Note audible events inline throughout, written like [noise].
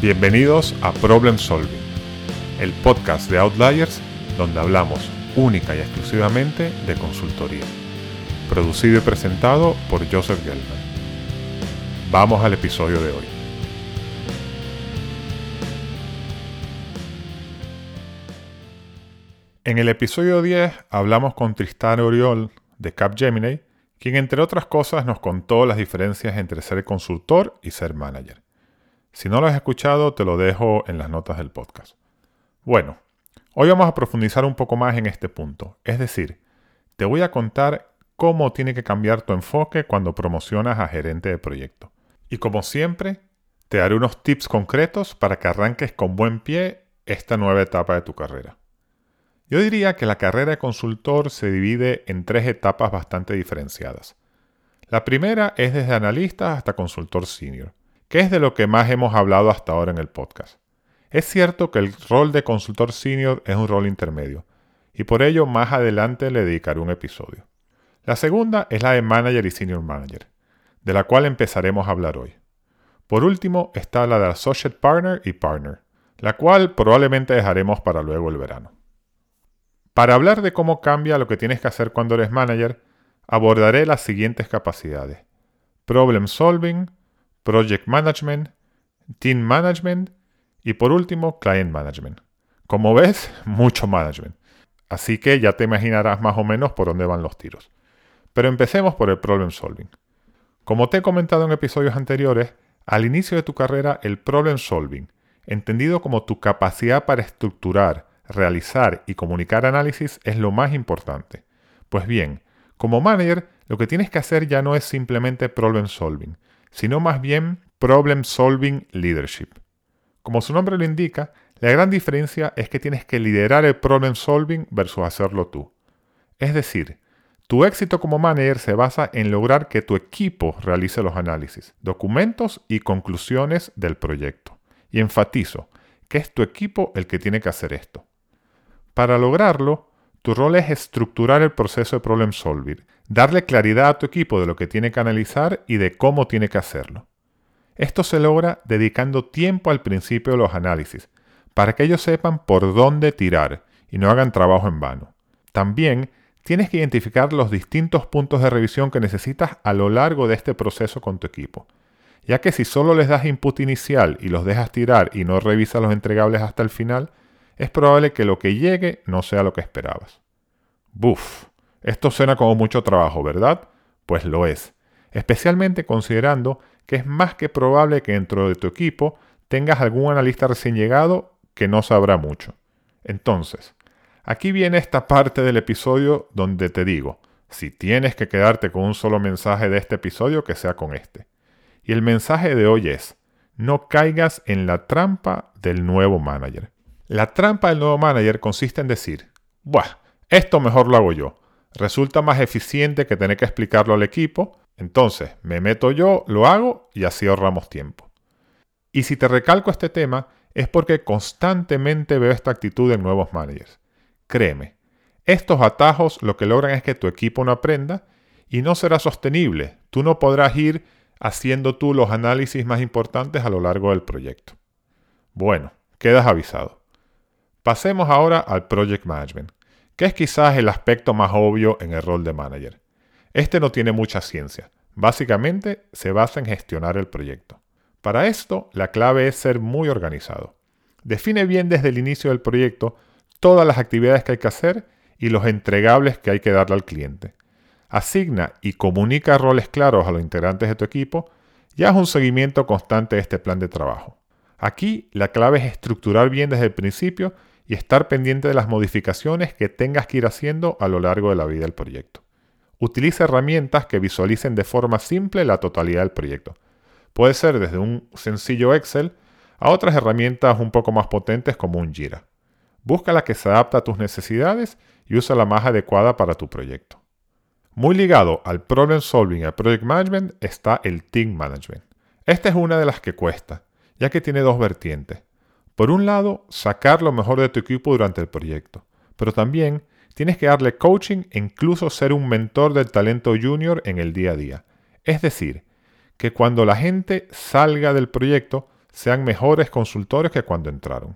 Bienvenidos a Problem Solving, el podcast de Outliers donde hablamos única y exclusivamente de consultoría. Producido y presentado por Joseph Gelman. Vamos al episodio de hoy. En el episodio 10 hablamos con Tristán Oriol de Capgemini, quien entre otras cosas nos contó las diferencias entre ser consultor y ser manager. Si no lo has escuchado, te lo dejo en las notas del podcast. Bueno, hoy vamos a profundizar un poco más en este punto. Es decir, te voy a contar cómo tiene que cambiar tu enfoque cuando promocionas a gerente de proyecto. Y como siempre, te daré unos tips concretos para que arranques con buen pie esta nueva etapa de tu carrera. Yo diría que la carrera de consultor se divide en tres etapas bastante diferenciadas. La primera es desde analista hasta consultor senior que es de lo que más hemos hablado hasta ahora en el podcast. Es cierto que el rol de consultor senior es un rol intermedio, y por ello más adelante le dedicaré un episodio. La segunda es la de manager y senior manager, de la cual empezaremos a hablar hoy. Por último está la de associate partner y partner, la cual probablemente dejaremos para luego el verano. Para hablar de cómo cambia lo que tienes que hacer cuando eres manager, abordaré las siguientes capacidades. Problem solving, Project Management, Team Management y por último Client Management. Como ves, [laughs] mucho management. Así que ya te imaginarás más o menos por dónde van los tiros. Pero empecemos por el problem solving. Como te he comentado en episodios anteriores, al inicio de tu carrera el problem solving, entendido como tu capacidad para estructurar, realizar y comunicar análisis, es lo más importante. Pues bien, como manager, lo que tienes que hacer ya no es simplemente problem solving, sino más bien Problem Solving Leadership. Como su nombre lo indica, la gran diferencia es que tienes que liderar el problem solving versus hacerlo tú. Es decir, tu éxito como manager se basa en lograr que tu equipo realice los análisis, documentos y conclusiones del proyecto. Y enfatizo que es tu equipo el que tiene que hacer esto. Para lograrlo, tu rol es estructurar el proceso de problem solving darle claridad a tu equipo de lo que tiene que analizar y de cómo tiene que hacerlo. Esto se logra dedicando tiempo al principio de los análisis, para que ellos sepan por dónde tirar y no hagan trabajo en vano. También tienes que identificar los distintos puntos de revisión que necesitas a lo largo de este proceso con tu equipo, ya que si solo les das input inicial y los dejas tirar y no revisas los entregables hasta el final, es probable que lo que llegue no sea lo que esperabas. Buf. Esto suena como mucho trabajo, ¿verdad? Pues lo es, especialmente considerando que es más que probable que dentro de tu equipo tengas algún analista recién llegado que no sabrá mucho. Entonces, aquí viene esta parte del episodio donde te digo, si tienes que quedarte con un solo mensaje de este episodio, que sea con este. Y el mensaje de hoy es, no caigas en la trampa del nuevo manager. La trampa del nuevo manager consiste en decir, Buah, esto mejor lo hago yo resulta más eficiente que tener que explicarlo al equipo. Entonces, me meto yo, lo hago y así ahorramos tiempo. Y si te recalco este tema, es porque constantemente veo esta actitud en nuevos managers. Créeme, estos atajos lo que logran es que tu equipo no aprenda y no será sostenible. Tú no podrás ir haciendo tú los análisis más importantes a lo largo del proyecto. Bueno, quedas avisado. Pasemos ahora al Project Management que es quizás el aspecto más obvio en el rol de manager. Este no tiene mucha ciencia, básicamente se basa en gestionar el proyecto. Para esto, la clave es ser muy organizado. Define bien desde el inicio del proyecto todas las actividades que hay que hacer y los entregables que hay que darle al cliente. Asigna y comunica roles claros a los integrantes de tu equipo y haz un seguimiento constante de este plan de trabajo. Aquí la clave es estructurar bien desde el principio y estar pendiente de las modificaciones que tengas que ir haciendo a lo largo de la vida del proyecto. Utiliza herramientas que visualicen de forma simple la totalidad del proyecto. Puede ser desde un sencillo Excel a otras herramientas un poco más potentes como un Jira. Busca la que se adapta a tus necesidades y usa la más adecuada para tu proyecto. Muy ligado al problem solving y al project management está el team management. Esta es una de las que cuesta, ya que tiene dos vertientes. Por un lado, sacar lo mejor de tu equipo durante el proyecto, pero también tienes que darle coaching e incluso ser un mentor del talento junior en el día a día. Es decir, que cuando la gente salga del proyecto, sean mejores consultores que cuando entraron.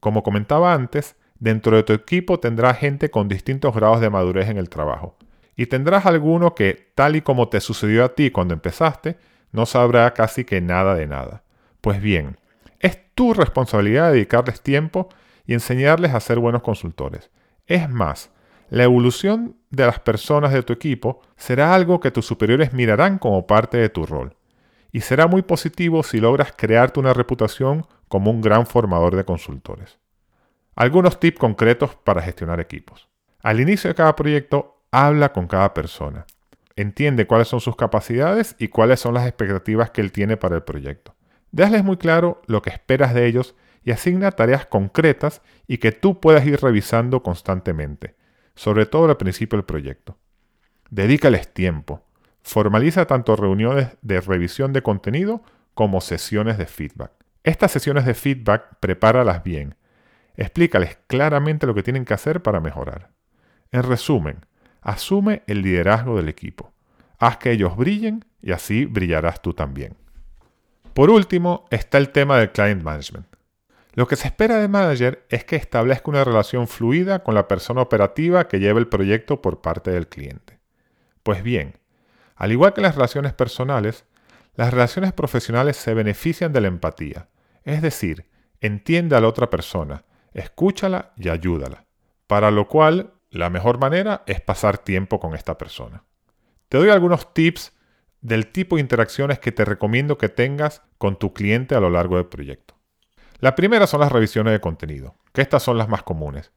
Como comentaba antes, dentro de tu equipo tendrás gente con distintos grados de madurez en el trabajo. Y tendrás alguno que, tal y como te sucedió a ti cuando empezaste, no sabrá casi que nada de nada. Pues bien, tu responsabilidad dedicarles tiempo y enseñarles a ser buenos consultores. Es más, la evolución de las personas de tu equipo será algo que tus superiores mirarán como parte de tu rol. Y será muy positivo si logras crearte una reputación como un gran formador de consultores. Algunos tips concretos para gestionar equipos. Al inicio de cada proyecto, habla con cada persona. Entiende cuáles son sus capacidades y cuáles son las expectativas que él tiene para el proyecto. Déjales muy claro lo que esperas de ellos y asigna tareas concretas y que tú puedas ir revisando constantemente, sobre todo al principio del proyecto. Dedícales tiempo. Formaliza tanto reuniones de revisión de contenido como sesiones de feedback. Estas sesiones de feedback prepáralas bien. Explícales claramente lo que tienen que hacer para mejorar. En resumen, asume el liderazgo del equipo. Haz que ellos brillen y así brillarás tú también. Por último, está el tema del client management. Lo que se espera de manager es que establezca una relación fluida con la persona operativa que lleva el proyecto por parte del cliente. Pues bien, al igual que las relaciones personales, las relaciones profesionales se benefician de la empatía, es decir, entiende a la otra persona, escúchala y ayúdala, para lo cual la mejor manera es pasar tiempo con esta persona. Te doy algunos tips del tipo de interacciones que te recomiendo que tengas con tu cliente a lo largo del proyecto. La primera son las revisiones de contenido, que estas son las más comunes,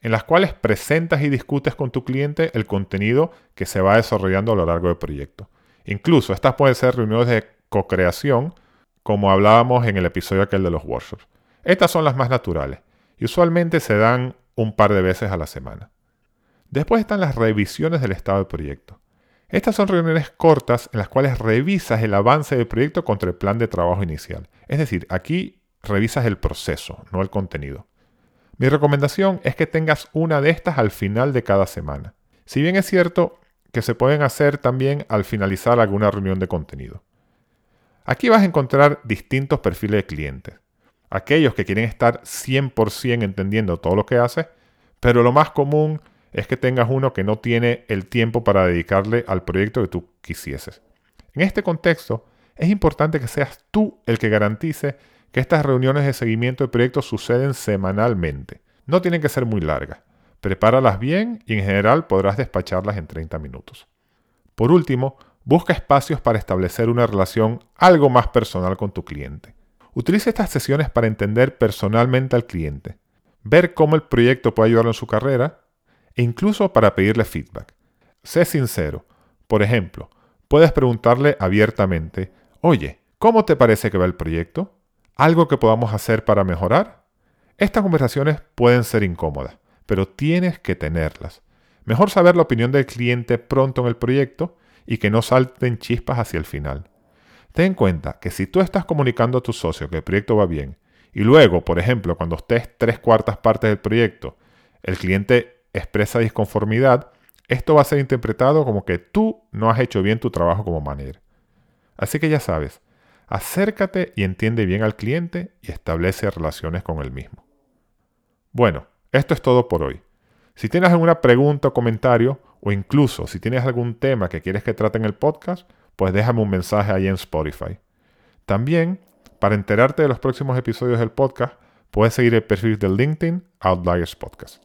en las cuales presentas y discutes con tu cliente el contenido que se va desarrollando a lo largo del proyecto. Incluso estas pueden ser reuniones de co-creación, como hablábamos en el episodio aquel de los workshops. Estas son las más naturales y usualmente se dan un par de veces a la semana. Después están las revisiones del estado del proyecto. Estas son reuniones cortas en las cuales revisas el avance del proyecto contra el plan de trabajo inicial. Es decir, aquí revisas el proceso, no el contenido. Mi recomendación es que tengas una de estas al final de cada semana. Si bien es cierto que se pueden hacer también al finalizar alguna reunión de contenido. Aquí vas a encontrar distintos perfiles de clientes. Aquellos que quieren estar 100% entendiendo todo lo que haces, pero lo más común es que tengas uno que no tiene el tiempo para dedicarle al proyecto que tú quisieses. En este contexto, es importante que seas tú el que garantice que estas reuniones de seguimiento de proyectos suceden semanalmente. No tienen que ser muy largas. Prepáralas bien y en general podrás despacharlas en 30 minutos. Por último, busca espacios para establecer una relación algo más personal con tu cliente. Utiliza estas sesiones para entender personalmente al cliente, ver cómo el proyecto puede ayudarlo en su carrera incluso para pedirle feedback. Sé sincero. Por ejemplo, puedes preguntarle abiertamente, oye, ¿cómo te parece que va el proyecto? ¿Algo que podamos hacer para mejorar? Estas conversaciones pueden ser incómodas, pero tienes que tenerlas. Mejor saber la opinión del cliente pronto en el proyecto y que no salten chispas hacia el final. Ten en cuenta que si tú estás comunicando a tu socio que el proyecto va bien y luego, por ejemplo, cuando estés tres cuartas partes del proyecto, el cliente expresa disconformidad, esto va a ser interpretado como que tú no has hecho bien tu trabajo como manager. Así que ya sabes, Acércate y entiende bien al cliente y establece relaciones con él mismo. Bueno, esto es todo por hoy. Si tienes alguna pregunta o comentario, o incluso si tienes algún tema que quieres que trate en el podcast, pues déjame un mensaje ahí en Spotify. También, para enterarte de los próximos episodios del podcast, puedes seguir el perfil de LinkedIn Outliers Podcast.